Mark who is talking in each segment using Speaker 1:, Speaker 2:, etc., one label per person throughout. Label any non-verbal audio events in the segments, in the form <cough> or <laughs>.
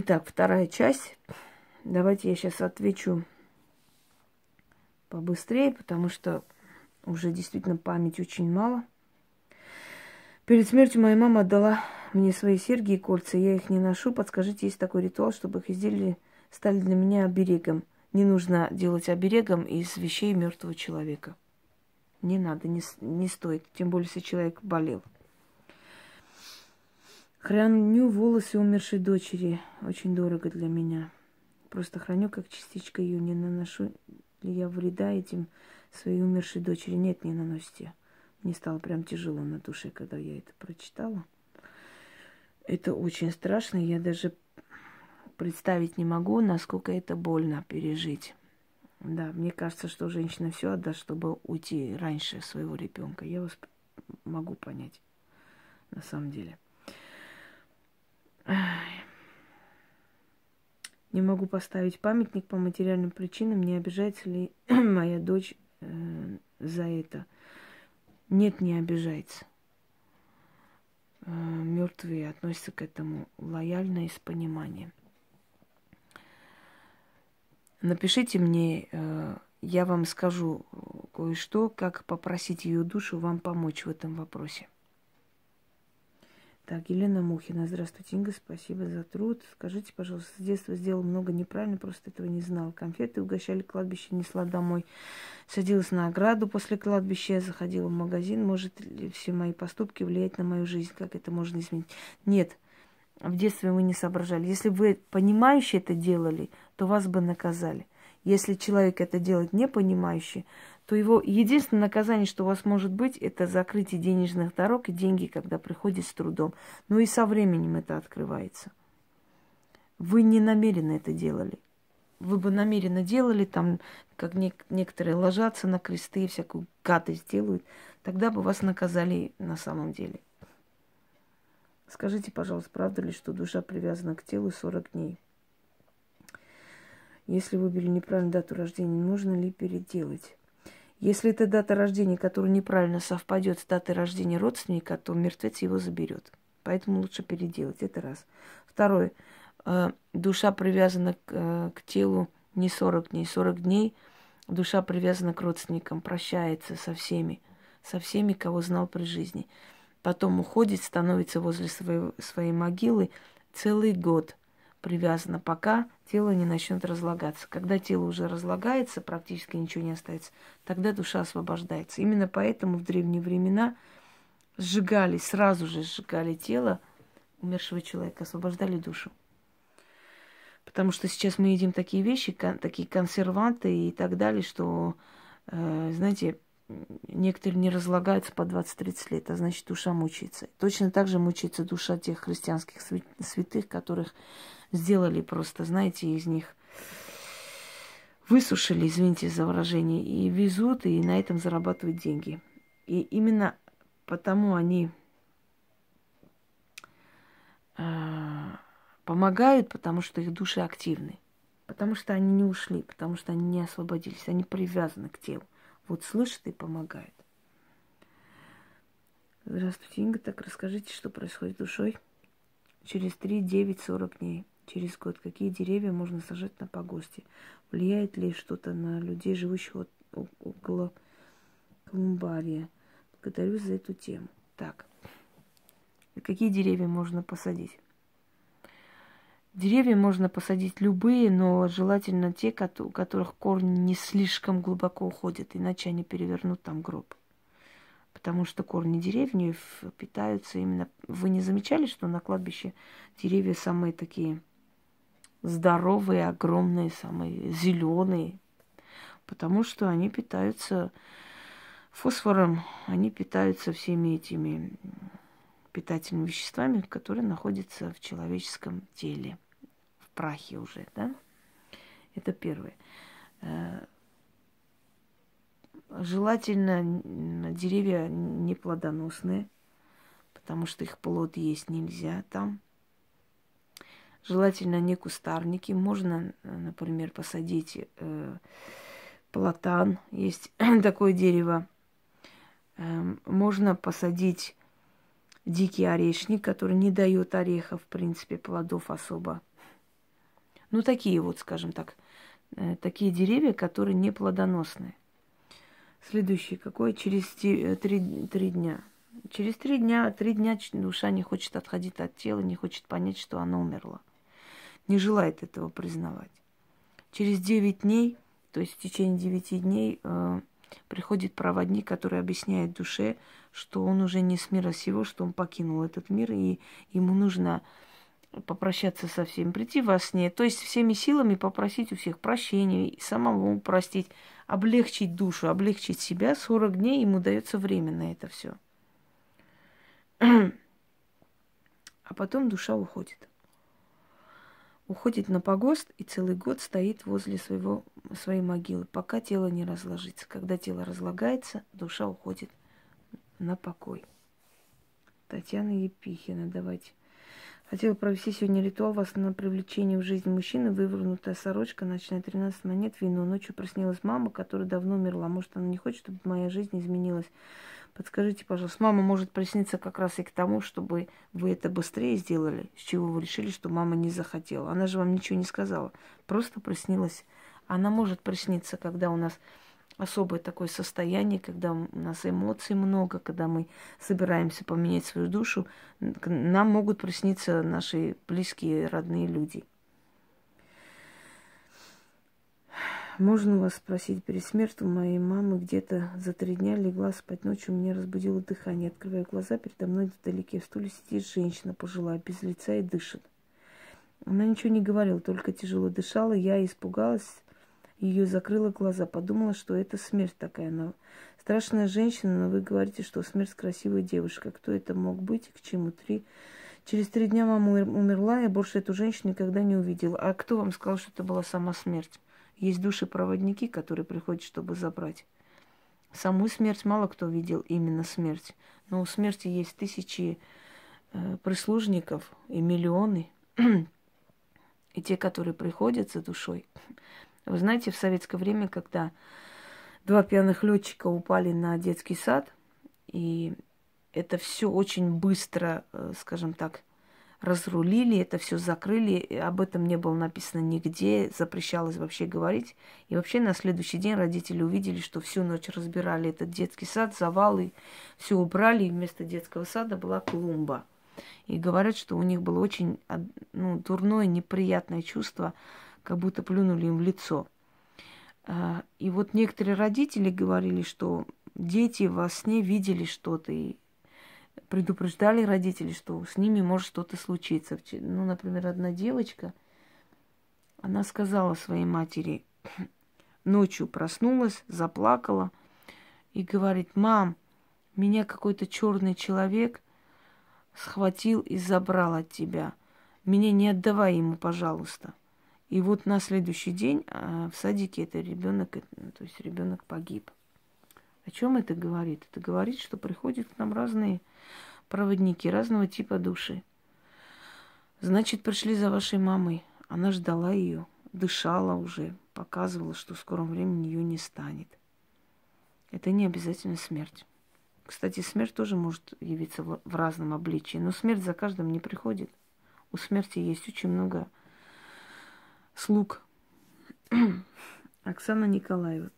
Speaker 1: Итак, вторая часть. Давайте я сейчас отвечу побыстрее, потому что уже действительно память очень мало. Перед смертью моя мама отдала мне свои серьги и кольца. Я их не ношу. Подскажите, есть такой ритуал, чтобы их изделия стали для меня оберегом. Не нужно делать оберегом из вещей мертвого человека. Не надо, не, не стоит. Тем более, если человек болел. Храню волосы умершей дочери. Очень дорого для меня. Просто храню как частичка ее. Не наношу ли я вреда этим своей умершей дочери? Нет, не наносите. Мне стало прям тяжело на душе, когда я это прочитала. Это очень страшно. Я даже представить не могу, насколько это больно пережить. Да, мне кажется, что женщина все отдаст, чтобы уйти раньше своего ребенка. Я вас могу понять, на самом деле. Не могу поставить памятник по материальным причинам. Не обижается ли <clears throat> моя дочь э, за это? Нет, не обижается. Э, мертвые относятся к этому лояльно и с пониманием. Напишите мне, э, я вам скажу кое-что, как попросить ее душу вам помочь в этом вопросе. Так, Елена Мухина. Здравствуйте, Инга. Спасибо за труд. Скажите, пожалуйста, с детства сделал много неправильно, просто этого не знал. Конфеты угощали кладбище, несла домой. Садилась на ограду после кладбища, заходила в магазин. Может ли все мои поступки влиять на мою жизнь? Как это можно изменить? Нет. В детстве вы не соображали. Если бы вы понимающе это делали, то вас бы наказали. Если человек это делает не понимающе, то его единственное наказание, что у вас может быть, это закрытие денежных дорог и деньги, когда приходит с трудом. Но и со временем это открывается. Вы не намеренно это делали. Вы бы намеренно делали, там, как нек- некоторые ложатся на кресты и всякую гадость делают, тогда бы вас наказали на самом деле. Скажите, пожалуйста, правда ли, что душа привязана к телу 40 дней? Если выбили неправильную дату рождения, можно ли переделать? Если это дата рождения, которая неправильно совпадет с датой рождения родственника, то мертвец его заберет. Поэтому лучше переделать. Это раз. Второе. Э, душа привязана к, э, к телу не 40 дней. 40 дней душа привязана к родственникам, прощается со всеми, со всеми, кого знал при жизни. Потом уходит, становится возле своей, своей могилы целый год привязана, пока тело не начнет разлагаться. Когда тело уже разлагается, практически ничего не остается, тогда душа освобождается. Именно поэтому в древние времена сжигали, сразу же сжигали тело умершего человека, освобождали душу. Потому что сейчас мы едим такие вещи, такие консерванты и так далее, что, э, знаете, некоторые не разлагаются по 20-30 лет, а значит, душа мучается. Точно так же мучается душа тех христианских святых, которых сделали просто, знаете, из них высушили, извините за выражение, и везут, и на этом зарабатывают деньги. И именно потому они э, помогают, потому что их души активны. Потому что они не ушли, потому что они не освободились, они привязаны к телу. Вот слышат и помогают. Здравствуйте, Инга. Так расскажите, что происходит с душой через 3, 9, 40 дней через год? Какие деревья можно сажать на погосте? Влияет ли что-то на людей, живущих около Колумбария? Благодарю за эту тему. Так, какие деревья можно посадить? Деревья можно посадить любые, но желательно те, у которых корни не слишком глубоко уходят, иначе они перевернут там гроб. Потому что корни деревьев питаются именно... Вы не замечали, что на кладбище деревья самые такие здоровые, огромные, самые зеленые, потому что они питаются фосфором, они питаются всеми этими питательными веществами, которые находятся в человеческом теле, прахе уже, да? Это первое. Э, желательно деревья не плодоносные, потому что их плод есть нельзя там. Желательно не кустарники. Можно, например, посадить э, платан. Есть <clears throat> такое дерево. Э, можно посадить дикий орешник, который не дает орехов, в принципе, плодов особо. Ну, такие вот, скажем так, э, такие деревья, которые не плодоносные. Следующий какой? Через три, три дня. Через три дня, три дня душа не хочет отходить от тела, не хочет понять, что она умерла. Не желает этого признавать. Через девять дней, то есть в течение девяти дней, э, приходит проводник, который объясняет душе, что он уже не с мира сего, что он покинул этот мир, и ему нужно попрощаться со всеми, прийти во сне, то есть всеми силами попросить у всех прощения, и самому простить, облегчить душу, облегчить себя. 40 дней ему дается время на это все. <clears throat> А потом душа уходит. Уходит на погост и целый год стоит возле своего, своей могилы, пока тело не разложится. Когда тело разлагается, душа уходит на покой. Татьяна Епихина, давайте. Хотела провести сегодня ритуал вас на привлечение в жизнь мужчины. Вывернутая сорочка, ночная 13 монет, вино. Ночью проснилась мама, которая давно умерла. Может, она не хочет, чтобы моя жизнь изменилась. Подскажите, пожалуйста, мама может присниться как раз и к тому, чтобы вы это быстрее сделали, с чего вы решили, что мама не захотела. Она же вам ничего не сказала, просто приснилась. Она может присниться, когда у нас особое такое состояние, когда у нас эмоций много, когда мы собираемся поменять свою душу, нам могут присниться наши близкие, родные люди – Можно вас спросить, перед смертью моей мамы где-то за три дня легла спать ночью, меня разбудило дыхание. Открываю глаза, передо мной вдалеке в стуле сидит женщина пожилая, без лица и дышит. Она ничего не говорила, только тяжело дышала. Я испугалась, ее закрыла глаза, подумала, что это смерть такая. Она страшная женщина, но вы говорите, что смерть красивая девушка. Кто это мог быть и к чему? Три... Через три дня мама умерла, я больше эту женщину никогда не увидела. А кто вам сказал, что это была сама смерть? Есть души-проводники, которые приходят, чтобы забрать. Саму смерть мало кто видел именно смерть. Но у смерти есть тысячи э, прислужников и миллионы. <clears throat> и те, которые приходят за душой. Вы знаете, в советское время, когда два пьяных летчика упали на детский сад, и это все очень быстро, э, скажем так, разрулили, это все закрыли, об этом не было написано нигде, запрещалось вообще говорить. И вообще на следующий день родители увидели, что всю ночь разбирали этот детский сад, завалы, все убрали, и вместо детского сада была клумба. И говорят, что у них было очень ну, дурное, неприятное чувство, как будто плюнули им в лицо. А, и вот некоторые родители говорили, что дети во сне видели что-то, и предупреждали родители, что с ними может что-то случиться. Ну, например, одна девочка, она сказала своей матери, <clears throat> ночью проснулась, заплакала и говорит, мам, меня какой-то черный человек схватил и забрал от тебя. Меня не отдавай ему, пожалуйста. И вот на следующий день а, в садике это ребенок, то есть ребенок погиб. О чем это говорит? Это говорит, что приходят к нам разные проводники, разного типа души. Значит, пришли за вашей мамой. Она ждала ее, дышала уже, показывала, что в скором времени ее не станет. Это не обязательно смерть. Кстати, смерть тоже может явиться в разном обличии, но смерть за каждым не приходит. У смерти есть очень много слуг. Оксана Николаева.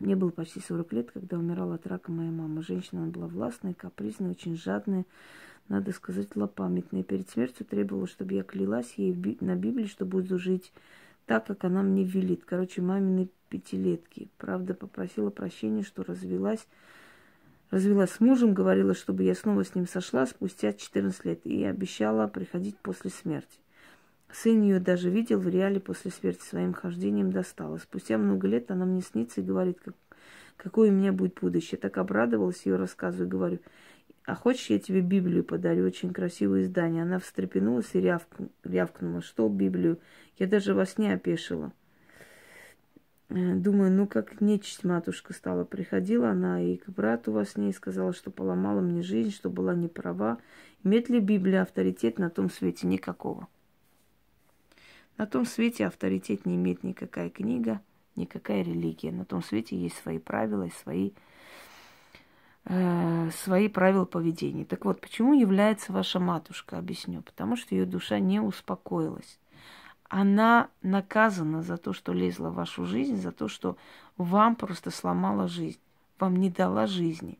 Speaker 1: Мне было почти 40 лет, когда умирала от рака моя мама. Женщина она была властная, капризная, очень жадная, надо сказать, злопамятная. Перед смертью требовала, чтобы я клялась ей на Библии, что буду жить так, как она мне велит. Короче, мамины пятилетки. Правда, попросила прощения, что развелась. Развелась с мужем, говорила, чтобы я снова с ним сошла спустя 14 лет. И обещала приходить после смерти. Сын ее даже видел в реале после смерти своим хождением достала. Спустя много лет она мне снится и говорит, как, какое у меня будет будущее. Так обрадовалась ее рассказу и говорю, а хочешь, я тебе Библию подарю, очень красивое издание. Она встрепенулась и рявк, рявкнула, что Библию? Я даже во сне опешила. Э, думаю, ну как нечисть матушка стала. Приходила она и к брату во сне и сказала, что поломала мне жизнь, что была не права. Имеет ли Библия авторитет на том свете? Никакого. На том свете авторитет не имеет никакая книга, никакая религия. На том свете есть свои правила и свои, э, свои правила поведения. Так вот, почему является ваша матушка, объясню. Потому что ее душа не успокоилась. она наказана за то, что лезла в вашу жизнь, за то, что вам просто сломала жизнь, вам не дала жизни.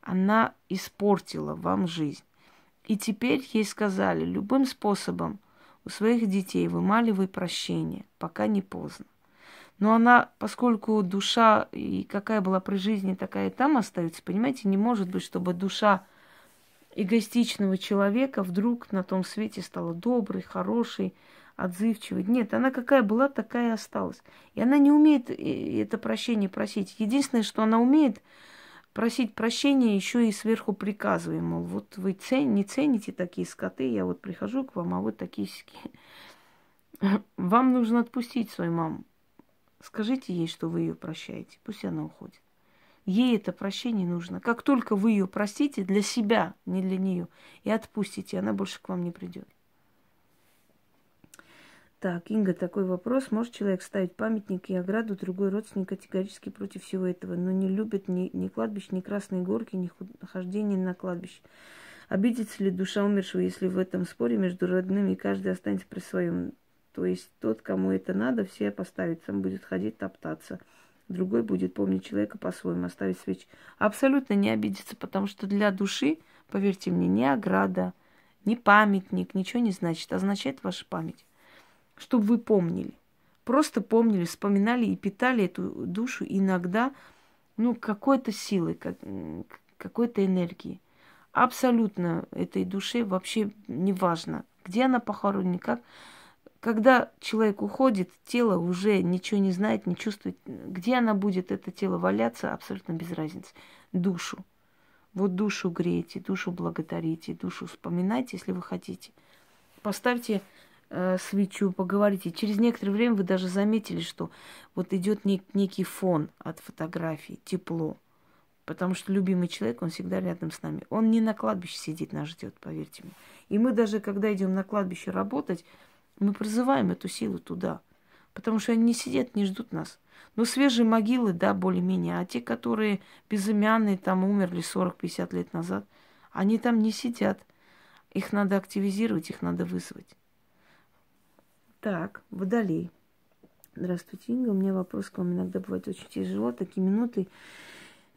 Speaker 1: Она испортила вам жизнь. И теперь ей сказали любым способом у своих детей вымаливай прощение, пока не поздно. Но она, поскольку душа и какая была при жизни, такая и там остается, понимаете, не может быть, чтобы душа эгоистичного человека вдруг на том свете стала доброй, хорошей, отзывчивой. Нет, она какая была, такая и осталась. И она не умеет э, это прощение просить. Единственное, что она умеет, просить прощения еще и сверху приказывая, мол, вот вы цен, не цените такие скоты, я вот прихожу к вам, а вот такие <laughs> Вам нужно отпустить свою маму. Скажите ей, что вы ее прощаете, пусть она уходит. Ей это прощение нужно. Как только вы ее простите для себя, не для нее, и отпустите, она больше к вам не придет. Так, Инга, такой вопрос. Может человек ставить памятник и ограду, другой родственник категорически против всего этого, но не любит ни, ни кладбищ, ни красные горки, ни хождение на кладбище. Обидится ли душа умершего, если в этом споре между родными каждый останется при своем? То есть тот, кому это надо, все поставит, сам будет ходить топтаться. Другой будет помнить человека по-своему, оставить свечи. Абсолютно не обидится, потому что для души, поверьте мне, ни ограда, ни памятник, ничего не значит. Означает ваша память чтобы вы помнили. Просто помнили, вспоминали и питали эту душу иногда, ну, какой-то силой, как, какой-то энергией. Абсолютно этой душе вообще не важно, где она похоронена, как. Когда человек уходит, тело уже ничего не знает, не чувствует. Где она будет, это тело валяться, абсолютно без разницы. Душу. Вот душу грейте, душу благодарите, душу вспоминайте, если вы хотите. Поставьте э, свечу, поговорите. Через некоторое время вы даже заметили, что вот идет нек- некий фон от фотографии, тепло. Потому что любимый человек, он всегда рядом с нами. Он не на кладбище сидит, нас ждет, поверьте мне. И мы даже, когда идем на кладбище работать, мы призываем эту силу туда. Потому что они не сидят, не ждут нас. Но свежие могилы, да, более-менее. А те, которые безымянные, там умерли 40-50 лет назад, они там не сидят. Их надо активизировать, их надо вызвать. Так, Водолей. Здравствуйте, Инга. У меня вопрос к вам. Иногда бывает очень тяжело. Такие минуты.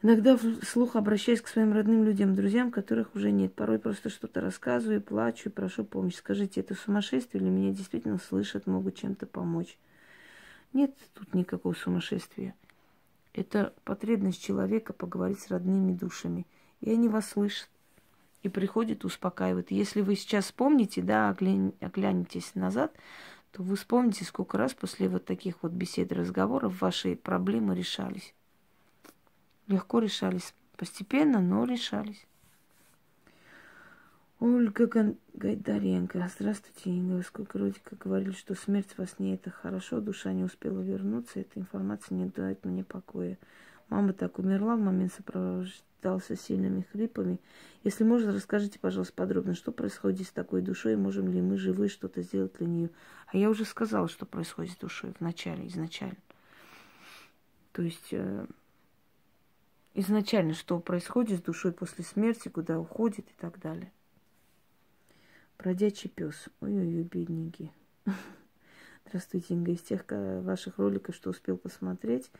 Speaker 1: Иногда вслух обращаюсь к своим родным людям, друзьям, которых уже нет. Порой просто что-то рассказываю, плачу и прошу помощи. Скажите, это сумасшествие или меня действительно слышат, могут чем-то помочь? Нет тут никакого сумасшествия. Это потребность человека поговорить с родными душами. И они вас слышат и приходят, успокаивают. Если вы сейчас вспомните, да, оглянетесь назад, то вы вспомните, сколько раз после вот таких вот бесед и разговоров ваши проблемы решались. Легко решались. Постепенно, но решались. Ольга Гайдаренко. Здравствуйте, Инга. Сколько вроде как говорили, что смерть во сне это хорошо, душа не успела вернуться. Эта информация не дает мне покоя. Мама так умерла в момент сопровождался сильными хрипами. Если можно, расскажите, пожалуйста, подробно, что происходит с такой душой, можем ли мы живые что-то сделать для нее. А я уже сказала, что происходит с душой в начале, изначально. То есть э, изначально, что происходит с душой после смерти, куда уходит и так далее. Бродячий пес. Ой-ой-ой, бедненький. <laughs> Здравствуйте, Инга, из тех ваших роликов, что успел посмотреть.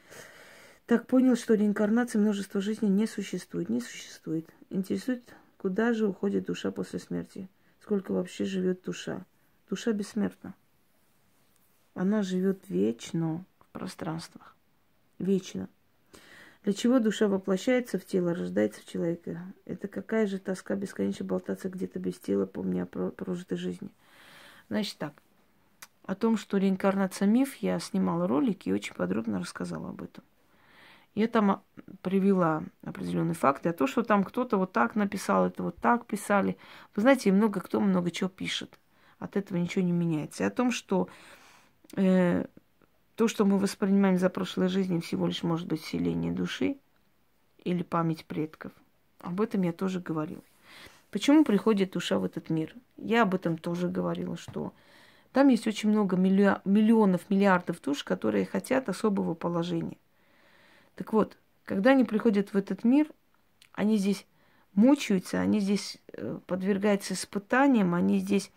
Speaker 1: Так понял, что реинкарнации множества жизней не существует. Не существует. Интересует, куда же уходит душа после смерти? Сколько вообще живет душа? Душа бессмертна. Она живет вечно в пространствах. Вечно. Для чего душа воплощается в тело, рождается в человека? Это какая же тоска бесконечно болтаться где-то без тела, помня о прожитой жизни. Значит так, о том, что реинкарнация миф, я снимала ролик и очень подробно рассказала об этом. Я там привела определенные факты, а то, что там кто-то вот так написал, это вот так писали. Вы знаете, много кто много чего пишет. От этого ничего не меняется. И о том, что э, то, что мы воспринимаем за прошлой жизни, всего лишь может быть селение души или память предков. Об этом я тоже говорила. Почему приходит душа в этот мир? Я об этом тоже говорила, что там есть очень много миллионов, миллиардов душ, которые хотят особого положения. Так вот, когда они приходят в этот мир, они здесь мучаются, они здесь э, подвергаются испытаниям, они здесь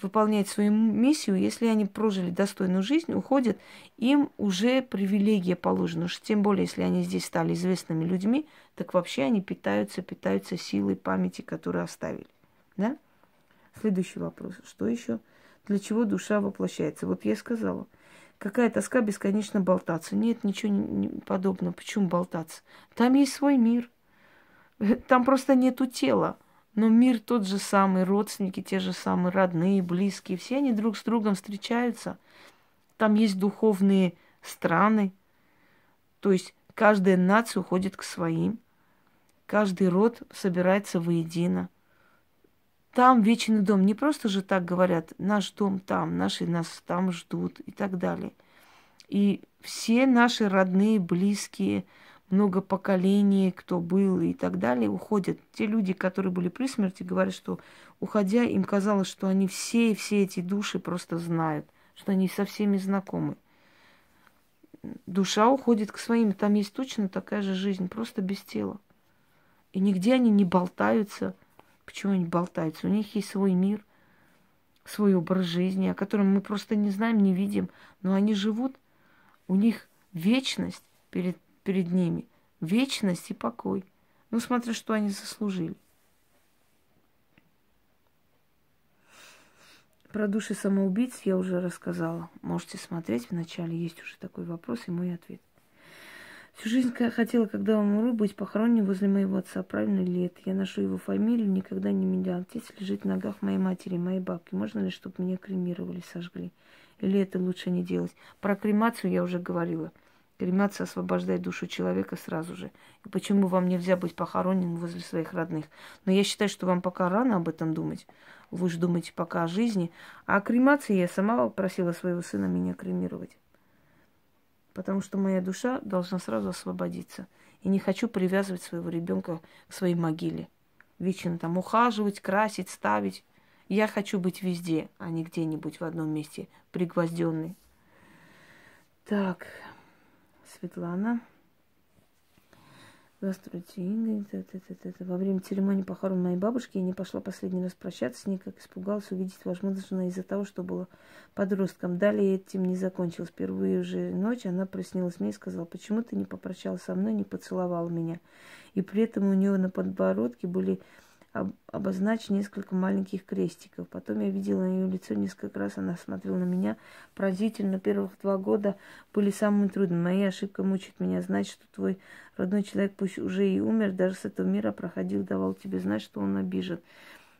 Speaker 1: выполнять свою миссию, если они прожили достойную жизнь, уходят, им уже привилегия положена. Уж тем более, если они здесь стали известными людьми, так вообще они питаются, питаются силой памяти, которую оставили. Да? Следующий вопрос. Что еще? Для чего душа воплощается? Вот я сказала. Какая тоска бесконечно болтаться. Нет, ничего не подобного. Почему болтаться? Там есть свой мир. <laughs> Там просто нету тела. Но мир тот же самый, родственники те же самые, родные, близкие, все они друг с другом встречаются. Там есть духовные страны, то есть каждая нация уходит к своим, каждый род собирается воедино. Там вечный дом. Не просто же так говорят, наш дом там, наши нас там ждут и так далее. И все наши родные, близкие, много поколений, кто был и так далее, уходят. Те люди, которые были при смерти, говорят, что уходя, им казалось, что они все, все эти души просто знают, что они со всеми знакомы. Душа уходит к своим, там есть точно такая же жизнь, просто без тела. И нигде они не болтаются. Почему они болтаются? У них есть свой мир, свой образ жизни, о котором мы просто не знаем, не видим, но они живут, у них вечность перед перед ними вечность и покой. Ну, смотря, что они заслужили. Про души самоубийц я уже рассказала. Можете смотреть. Вначале есть уже такой вопрос и мой ответ. Всю жизнь хотела, когда умру, быть похоронен возле моего отца. Правильно ли это? Я ношу его фамилию, никогда не менял. Отец лежит в ногах моей матери, моей бабки. Можно ли, чтобы меня кремировали, сожгли? Или это лучше не делать? Про кремацию я уже говорила. Кремация освобождает душу человека сразу же. И почему вам нельзя быть похороненным возле своих родных? Но я считаю, что вам пока рано об этом думать. Вы же думаете пока о жизни. А о кремации я сама просила своего сына меня кремировать. Потому что моя душа должна сразу освободиться. И не хочу привязывать своего ребенка к своей могиле. Вечно там ухаживать, красить, ставить. Я хочу быть везде, а не где-нибудь в одном месте, пригвозденный. Так, Светлана. Здравствуйте, Инга. Это, это, это. Во время церемонии похорон моей бабушки я не пошла последний раз прощаться с ней, как испугалась увидеть возможно из-за того, что была подростком. Далее этим не закончилось. Впервые уже ночь она приснилась мне и сказала, почему ты не попрощалась со мной, не поцеловала меня. И при этом у нее на подбородке были обозначить несколько маленьких крестиков. Потом я видела ее лицо несколько раз, она смотрела на меня поразительно. Первых два года были самыми трудными. Моя ошибка мучает меня знать, что твой родной человек, пусть уже и умер, даже с этого мира проходил, давал тебе знать, что он обижен.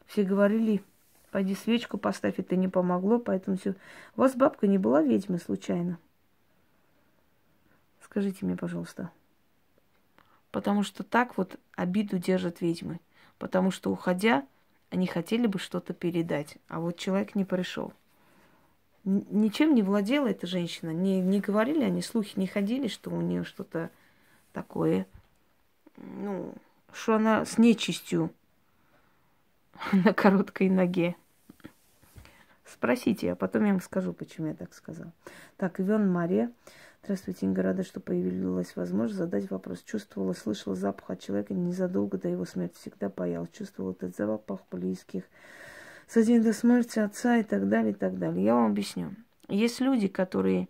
Speaker 1: Все говорили, пойди свечку поставь, это не помогло, поэтому все. У вас бабка не была ведьмой случайно? Скажите мне, пожалуйста. Потому что так вот обиду держат ведьмы потому что, уходя, они хотели бы что-то передать, а вот человек не пришел. Ничем не владела эта женщина, не, не говорили они, слухи не ходили, что у нее что-то такое, ну, что она с нечистью <laughs> на короткой ноге. Спросите, а потом я вам скажу, почему я так сказала. Так, Иван Мария. Здравствуйте, Инга, рада, что появилась возможность задать вопрос. Чувствовала, слышала запах от человека незадолго до его смерти. Всегда боялась. Чувствовала этот запах близких. За день до смерти отца и так далее, и так далее. Я вам объясню. Есть люди, которые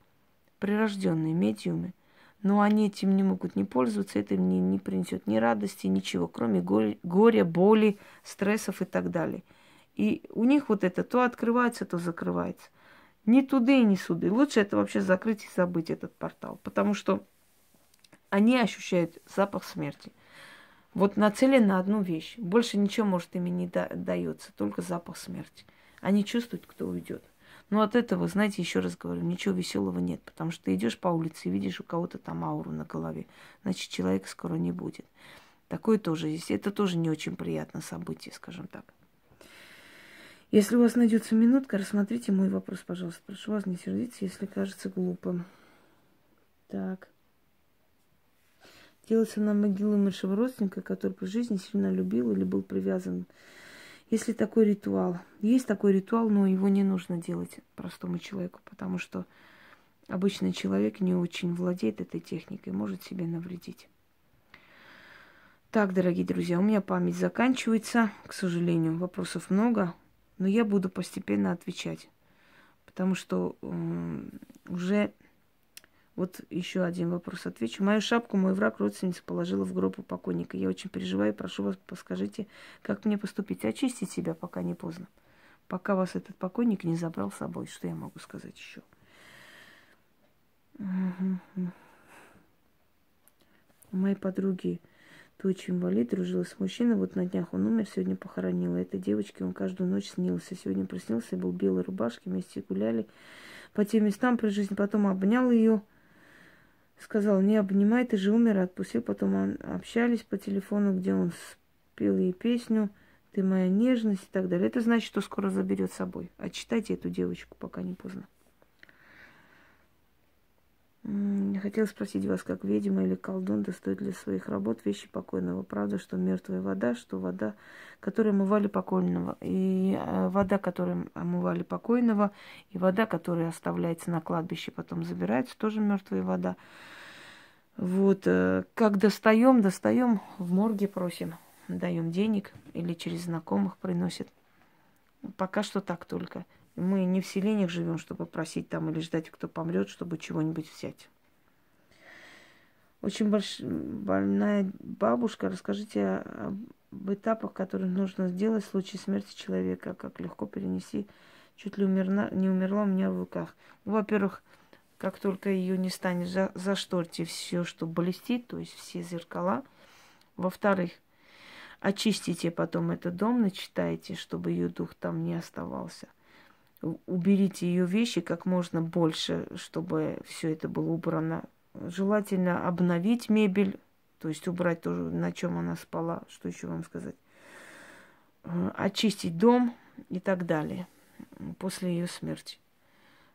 Speaker 1: прирожденные медиумы, но они этим не могут не пользоваться, это им не, не принесет ни радости, ничего, кроме горя, боли, стрессов и так далее. И у них вот это то открывается, то закрывается. Ни туды, ни суды. Лучше это вообще закрыть и забыть этот портал. Потому что они ощущают запах смерти. Вот нацелен на одну вещь. Больше ничего, может, ими не да- дается, только запах смерти. Они чувствуют, кто уйдет. Но от этого, знаете, еще раз говорю, ничего веселого нет, потому что ты идешь по улице и видишь у кого-то там ауру на голове, значит, человека скоро не будет. Такое тоже есть. Это тоже не очень приятное событие, скажем так. Если у вас найдется минутка, рассмотрите мой вопрос, пожалуйста. Прошу вас не сердиться, если кажется глупым. Так. Делается на могилу умершего родственника, который при жизни сильно любил или был привязан. Если такой ритуал. Есть такой ритуал, но его не нужно делать простому человеку, потому что обычный человек не очень владеет этой техникой, может себе навредить. Так, дорогие друзья, у меня память заканчивается, к сожалению, вопросов много. Но я буду постепенно отвечать. Потому что уже вот еще один вопрос отвечу. Мою шапку мой враг родственница положила в гроб у покойника. Я очень переживаю, прошу вас, подскажите, как мне поступить. Очистить себя, пока не поздно. Пока вас этот покойник не забрал с собой. Что я могу сказать еще? У моей подруги дочь инвалид, дружила с мужчиной. Вот на днях он умер, сегодня похоронила. Этой девочке он каждую ночь снился. Сегодня приснился, был в белой рубашке, вместе гуляли по тем местам при жизни. Потом обнял ее сказал, не обнимай, ты же умер, отпустил. Потом общались по телефону, где он спел ей песню, ты моя нежность и так далее. Это значит, что скоро заберет с собой. А читайте эту девочку, пока не поздно. Я хотела спросить вас, как ведьма или колдун достает для своих работ вещи покойного. Правда, что мертвая вода, что вода, которой омывали покойного. И э, вода, которой омывали покойного, и вода, которая оставляется на кладбище, потом забирается, тоже мертвая вода. Вот, э, как достаем, достаем, в морге просим, даем денег или через знакомых приносят. Пока что так только. Мы не в селениях живем, чтобы просить там или ждать, кто помрет, чтобы чего-нибудь взять. Очень больш... больная бабушка. Расскажите об этапах, которые нужно сделать в случае смерти человека. Как легко перенести. Чуть ли умерла, не умерла у меня в руках. Ну, во-первых, как только ее не станет, за, зашторьте все, что блестит, то есть все зеркала. Во-вторых, очистите потом этот дом, начитайте, чтобы ее дух там не оставался уберите ее вещи как можно больше, чтобы все это было убрано. Желательно обновить мебель, то есть убрать то, на чем она спала, что еще вам сказать. Э, очистить дом и так далее после ее смерти,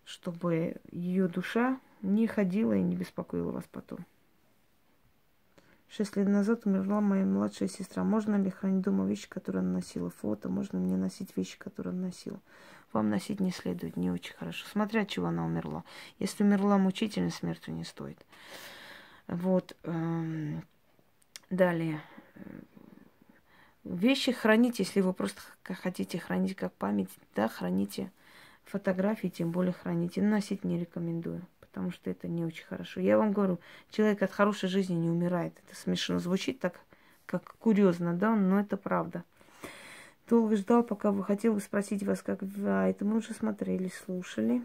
Speaker 1: чтобы ее душа не ходила и не беспокоила вас потом. Шесть лет назад умерла моя младшая сестра. Можно ли хранить дома вещи, которые она носила? Фото. Можно мне носить вещи, которые она носила? Вам носить не следует, не очень хорошо. Смотря от чего она умерла. Если умерла мучительной смертью, не стоит. Вот. Эм, далее. Вещи храните, если вы просто хотите хранить как память, да, храните фотографии, тем более храните. Носить не рекомендую потому что это не очень хорошо. Я вам говорю, человек от хорошей жизни не умирает. Это смешно звучит так, как курьезно, да, но это правда. Долго ждал, пока вы хотел спросить вас, как а, это мы уже смотрели, слушали.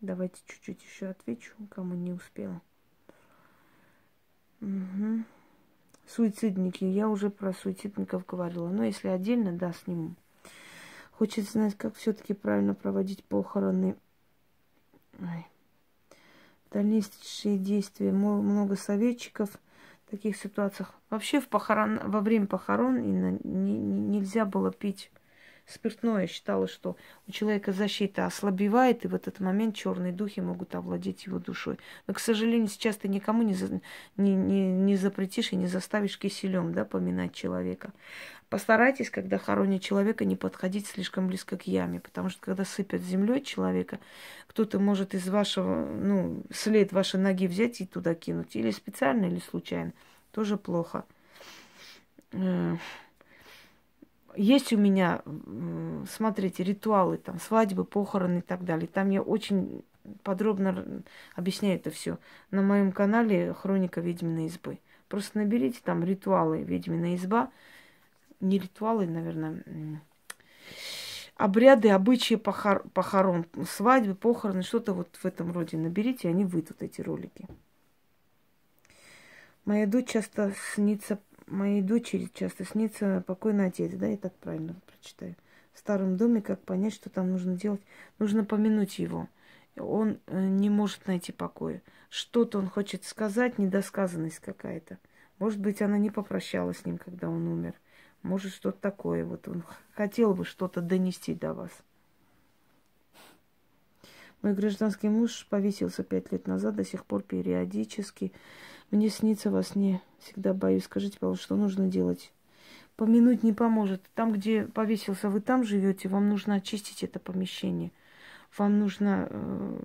Speaker 1: Давайте чуть-чуть еще отвечу, кому не успела. Угу. Суицидники. Я уже про суицидников говорила. Но если отдельно, да, сниму. Хочется знать, как все-таки правильно проводить похороны. Ой дальнейшие действия. Много советчиков таких ситуациях. Вообще в похорон, во время похорон не, не, нельзя было пить спиртное. Считалось, что у человека защита ослабевает, и в этот момент черные духи могут овладеть его душой. Но, к сожалению, сейчас ты никому не, за, не, не, не запретишь и не заставишь киселем да, поминать человека. Постарайтесь, когда хоронят человека, не подходить слишком близко к яме, потому что когда сыпят землей человека, кто-то может из вашего, ну, след вашей ноги взять и туда кинуть, или специально, или случайно. Тоже плохо. Есть у меня, смотрите, ритуалы, там, свадьбы, похороны и так далее. Там я очень подробно объясняю это все. На моем канале Хроника ведьминой избы. Просто наберите там ритуалы ведьминая изба – не ритуалы, наверное, обряды, обычаи похор, похорон, свадьбы, похороны, что-то вот в этом роде наберите, они выйдут, эти ролики. Моя дочь часто снится, моей дочери часто снится покойный отец, да, я так правильно прочитаю. В старом доме, как понять, что там нужно делать? Нужно помянуть его. Он э, не может найти покоя. Что-то он хочет сказать, недосказанность какая-то. Может быть, она не попрощалась с ним, когда он умер – может, что-то такое. Вот он хотел бы что-то донести до вас. Мой гражданский муж повесился пять лет назад, до сих пор периодически. Мне снится во сне. Всегда боюсь. Скажите, пожалуйста, что нужно делать? Помянуть не поможет. Там, где повесился, вы там живете, вам нужно очистить это помещение. Вам нужно э,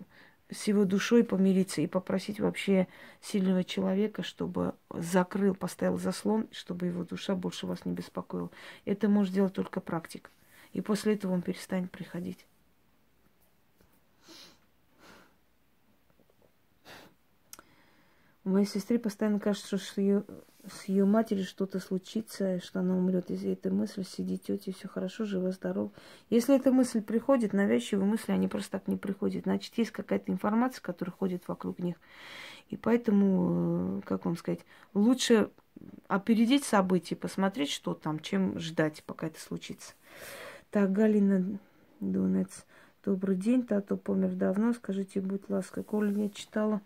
Speaker 1: с его душой помириться и попросить вообще сильного человека, чтобы закрыл, поставил заслон, чтобы его душа больше вас не беспокоила. Это может делать только практик. И после этого он перестанет приходить. Моей сестры постоянно кажется, что ее, с ее матерью что-то случится, что она умрет. Из этой мысли сидит тетя, все хорошо, жива, здоров. Если эта мысль приходит, навязчивые мысли, они просто так не приходят. Значит, есть какая-то информация, которая ходит вокруг них. И поэтому, э, как вам сказать, лучше опередить события, посмотреть, что там, чем ждать, пока это случится. Так, Галина Донец. Добрый день, Тато помер давно. Скажите, будь ласка, коли я читала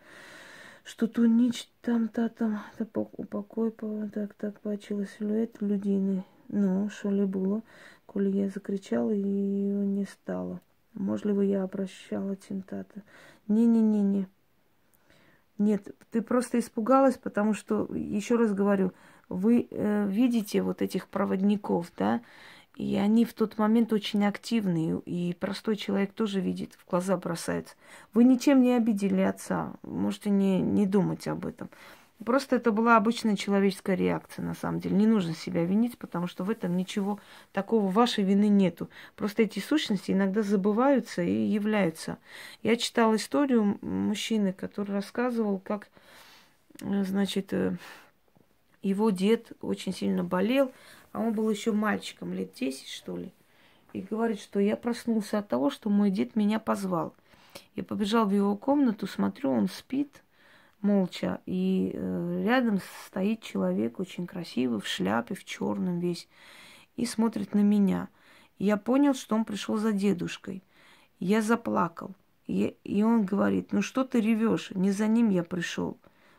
Speaker 1: что ту ніч там та там та упокой так так бачила силуэт людини. Ну, що ли було, коли я закричала, и ее не стало. Можливо, я обращала тентата. Не-не-не-не. Нет, ты просто испугалась, потому что, еще раз говорю, вы э, видите вот этих проводников, да, и они в тот момент очень активные, и простой человек тоже видит, в глаза бросается. Вы ничем не обидели отца, можете не, не думать об этом. Просто это была обычная человеческая реакция, на самом деле. Не нужно себя винить, потому что в этом ничего такого вашей вины нету. Просто эти сущности иногда забываются и являются. Я читала историю мужчины, который рассказывал, как, э, значит, э, его дед очень сильно болел, а он был еще мальчиком, лет 10, что ли. И говорит, что я проснулся от того, что мой дед меня позвал. Я побежал в его комнату, смотрю, он спит молча, и э, рядом стоит человек очень красивый, в шляпе, в черном весь, и смотрит на меня. Я понял, что он пришел за дедушкой. Я заплакал. И он говорит, ну что ты ревешь? Не за ним я пришел.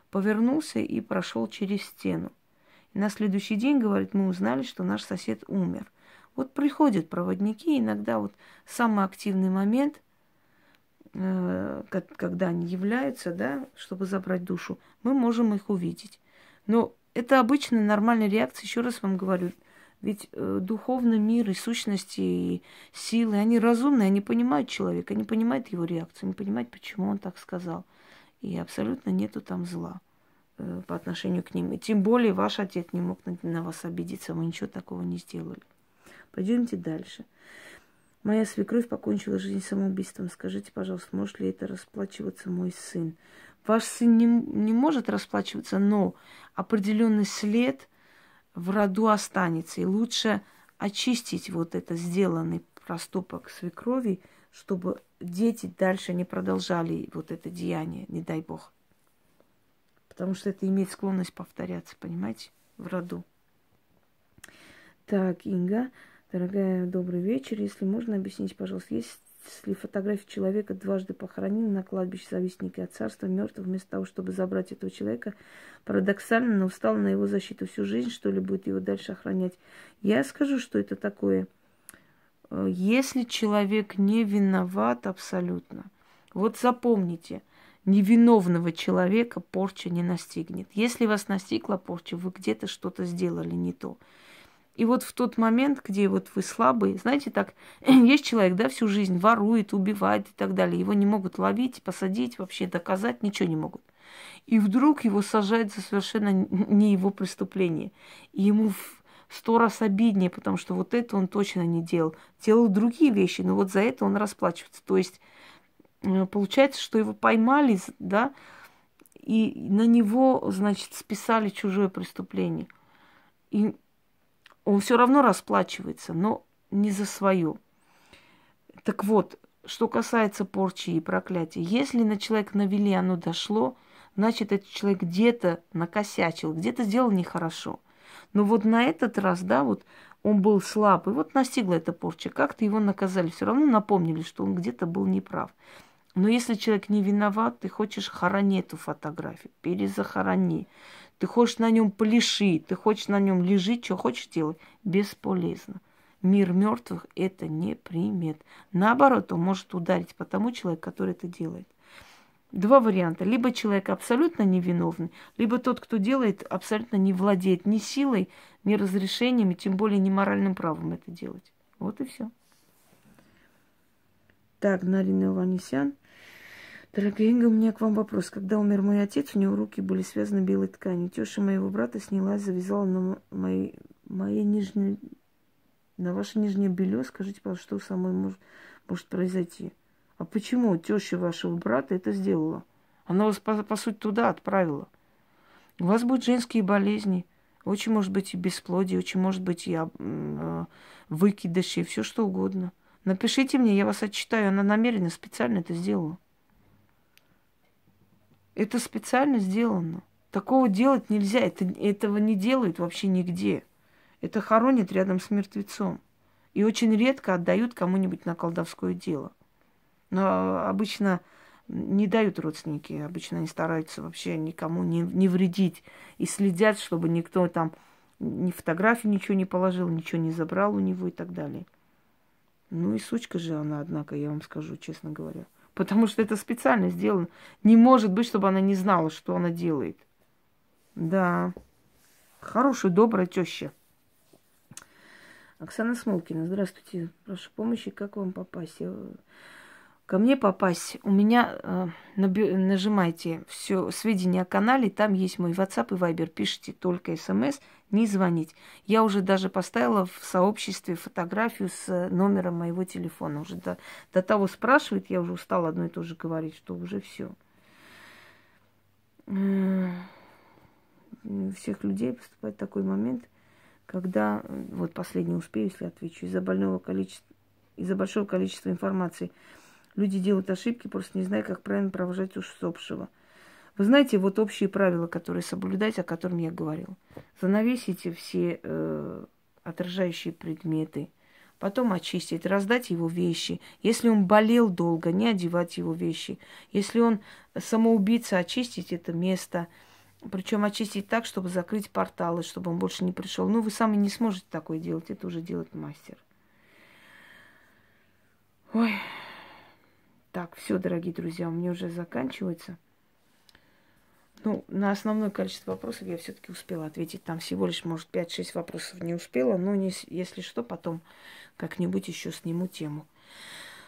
Speaker 1: Повернулся и прошел через стену. На следующий день, говорит, мы узнали, что наш сосед умер. Вот приходят проводники, иногда вот самый активный момент, э, когда они являются, да, чтобы забрать душу, мы можем их увидеть. Но это обычная нормальная реакция, еще раз вам говорю, ведь э, духовный мир и сущности, и силы, они разумные, они понимают человека, они понимают его реакцию, они понимают, почему он так сказал. И абсолютно нету там зла. Э, по отношению к ним. И тем более ваш отец не мог на, вас обидеться, вы ничего такого не сделали. Пойдемте дальше. Моя свекровь покончила жизнь самоубийством. Скажите, пожалуйста, может ли это расплачиваться мой сын? Ваш сын не, не может расплачиваться, но определенный след в роду останется. И лучше очистить вот это сделанный проступок свекрови, чтобы дети дальше не продолжали вот это деяние, не дай бог потому что это имеет склонность повторяться, понимаете, в роду. Так, Инга, дорогая, добрый вечер. Если можно, объясните, пожалуйста, есть ли фотография человека дважды похоронены на кладбище завистники от царства мертвых, вместо того, чтобы забрать этого человека, парадоксально, но встал на его защиту всю жизнь, что ли, будет его дальше охранять. Я скажу, что это такое. Э, если человек не виноват абсолютно, вот запомните, невиновного человека порча не настигнет. Если вас настигла порча, вы где-то что-то сделали не то. И вот в тот момент, где вот вы слабый, знаете, так, <clears throat> есть человек, да, всю жизнь ворует, убивает и так далее. Его не могут ловить, посадить, вообще доказать, ничего не могут. И вдруг его сажают за совершенно не его преступление. И ему в сто раз обиднее, потому что вот это он точно не делал. Делал другие вещи, но вот за это он расплачивается. То есть получается, что его поймали, да, и на него, значит, списали чужое преступление. И он все равно расплачивается, но не за свое. Так вот, что касается порчи и проклятия, если на человека навели, оно дошло, значит, этот человек где-то накосячил, где-то сделал нехорошо. Но вот на этот раз, да, вот он был слаб, и вот настигла эта порча. Как-то его наказали, все равно напомнили, что он где-то был неправ. Но если человек не виноват, ты хочешь хорони эту фотографию, перезахорони. Ты хочешь на нем полиши, ты хочешь на нем лежить, что хочешь делать, бесполезно. Мир мертвых это не примет. Наоборот, он может ударить по тому человеку, который это делает. Два варианта. Либо человек абсолютно невиновный, либо тот, кто делает, абсолютно не владеет ни силой, ни разрешениями, тем более ни моральным правом это делать. Вот и все. Так, Нарина Ванесян. Дорогая Инга, у меня к вам вопрос. Когда умер мой отец, у него руки были связаны белой тканью. Теща моего брата снялась, завязала на моей, моей нижней, На ваше нижнее белье скажите, пожалуйста, что со мной может, может произойти. А почему теща вашего брата это сделала? Она вас, по, по сути, туда отправила. У вас будут женские болезни. Очень может быть и бесплодие, очень может быть и э, выкидыши, все что угодно. Напишите мне, я вас отчитаю. Она намеренно, специально это сделала. Это специально сделано. Такого делать нельзя. Это, этого не делают вообще нигде. Это хоронят рядом с мертвецом. И очень редко отдают кому-нибудь на колдовское дело. Но обычно не дают родственники. Обычно они стараются вообще никому не, не вредить. И следят, чтобы никто там ни фотографии ничего не положил, ничего не забрал у него и так далее. Ну и сучка же она, однако, я вам скажу, честно говоря. Потому что это специально сделано. Не может быть, чтобы она не знала, что она делает. Да. Хорошая, добрая теща. Оксана Смолкина, здравствуйте. Прошу помощи, как вам попасть? Ко мне попасть, у меня э, нажимайте все сведения о канале, там есть мой WhatsApp и Viber, пишите только смс, не звонить. Я уже даже поставила в сообществе фотографию с номером моего телефона. Уже до, до того спрашивает, я уже устала одно и то же говорить, что уже все. Всех людей поступает такой момент, когда, вот последний успею, если отвечу, из-за больного количества, из-за большого количества информации – Люди делают ошибки, просто не зная, как правильно провожать усопшего. Вы знаете, вот общие правила, которые соблюдать, о котором я говорила. Занавесите все э, отражающие предметы, потом очистить, раздать его вещи. Если он болел долго, не одевать его вещи. Если он самоубийца, очистить это место. Причем очистить так, чтобы закрыть порталы, чтобы он больше не пришел. Ну, вы сами не сможете такое делать, это уже делает мастер. Ой. Так, все, дорогие друзья, у меня уже заканчивается. Ну, на основное количество вопросов я все-таки успела ответить. Там всего лишь, может, 5-6 вопросов не успела, но не, если что, потом как-нибудь еще сниму тему.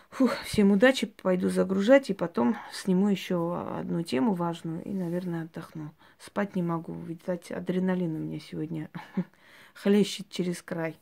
Speaker 1: Фух, всем удачи, пойду загружать, и потом сниму еще одну тему важную и, наверное, отдохну. Спать не могу, видать, адреналин у меня сегодня <laughs> хлещет через край.